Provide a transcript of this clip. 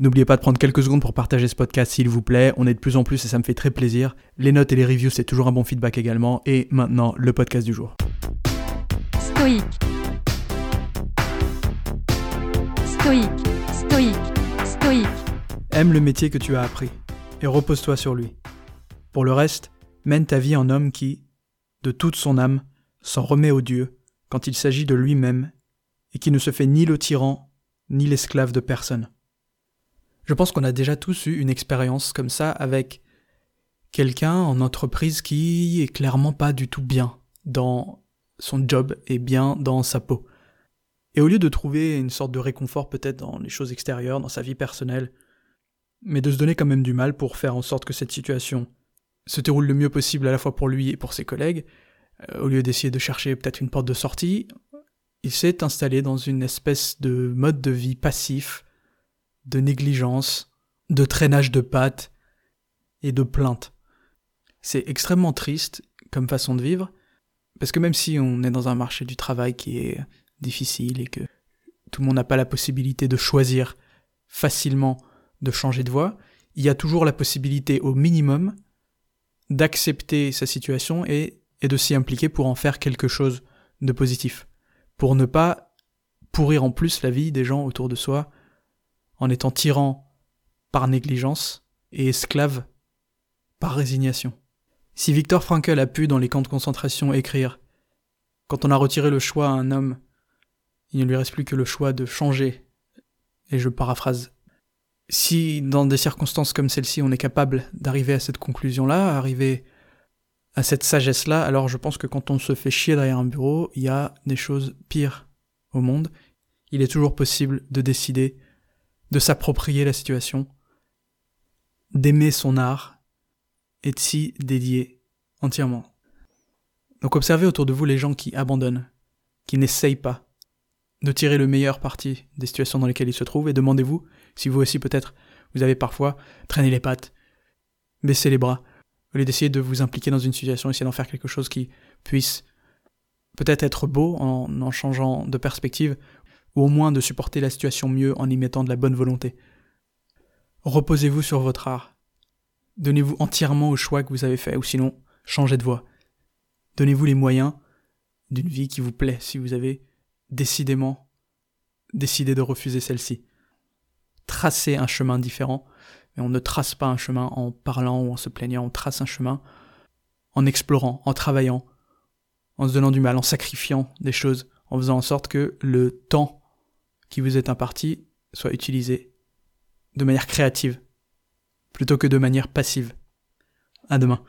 N'oubliez pas de prendre quelques secondes pour partager ce podcast s'il vous plaît. On est de plus en plus et ça me fait très plaisir. Les notes et les reviews, c'est toujours un bon feedback également. Et maintenant, le podcast du jour. Stoïque. Stoïque. Stoïque. Stoïque. Aime le métier que tu as appris et repose-toi sur lui. Pour le reste, mène ta vie en homme qui, de toute son âme, s'en remet au Dieu quand il s'agit de lui-même et qui ne se fait ni le tyran ni l'esclave de personne. Je pense qu'on a déjà tous eu une expérience comme ça avec quelqu'un en entreprise qui est clairement pas du tout bien dans son job et bien dans sa peau. Et au lieu de trouver une sorte de réconfort peut-être dans les choses extérieures, dans sa vie personnelle, mais de se donner quand même du mal pour faire en sorte que cette situation se déroule le mieux possible à la fois pour lui et pour ses collègues, euh, au lieu d'essayer de chercher peut-être une porte de sortie, il s'est installé dans une espèce de mode de vie passif, de négligence, de traînage de pattes et de plainte. C'est extrêmement triste comme façon de vivre, parce que même si on est dans un marché du travail qui est difficile et que tout le monde n'a pas la possibilité de choisir facilement de changer de voie, il y a toujours la possibilité au minimum d'accepter sa situation et, et de s'y impliquer pour en faire quelque chose de positif. Pour ne pas pourrir en plus la vie des gens autour de soi en étant tyran par négligence et esclave par résignation. Si Victor Frankl a pu dans les camps de concentration écrire Quand on a retiré le choix à un homme, il ne lui reste plus que le choix de changer, et je paraphrase si dans des circonstances comme celle-ci, on est capable d'arriver à cette conclusion-là, arriver à cette sagesse-là, alors je pense que quand on se fait chier derrière un bureau, il y a des choses pires au monde. Il est toujours possible de décider, de s'approprier la situation, d'aimer son art et de s'y dédier entièrement. Donc observez autour de vous les gens qui abandonnent, qui n'essayent pas de tirer le meilleur parti des situations dans lesquelles ils se trouvent et demandez-vous si vous aussi peut-être vous avez parfois traîné les pattes, baissé les bras, au lieu d'essayer de vous impliquer dans une situation, essayer d'en faire quelque chose qui puisse peut-être être beau en, en changeant de perspective, ou au moins de supporter la situation mieux en y mettant de la bonne volonté. Reposez-vous sur votre art. Donnez-vous entièrement au choix que vous avez fait, ou sinon, changez de voie. Donnez-vous les moyens d'une vie qui vous plaît si vous avez décidément décidé de refuser celle-ci tracer un chemin différent, mais on ne trace pas un chemin en parlant ou en se plaignant, on trace un chemin en explorant, en travaillant, en se donnant du mal, en sacrifiant des choses, en faisant en sorte que le temps qui vous est imparti soit utilisé de manière créative, plutôt que de manière passive. À demain.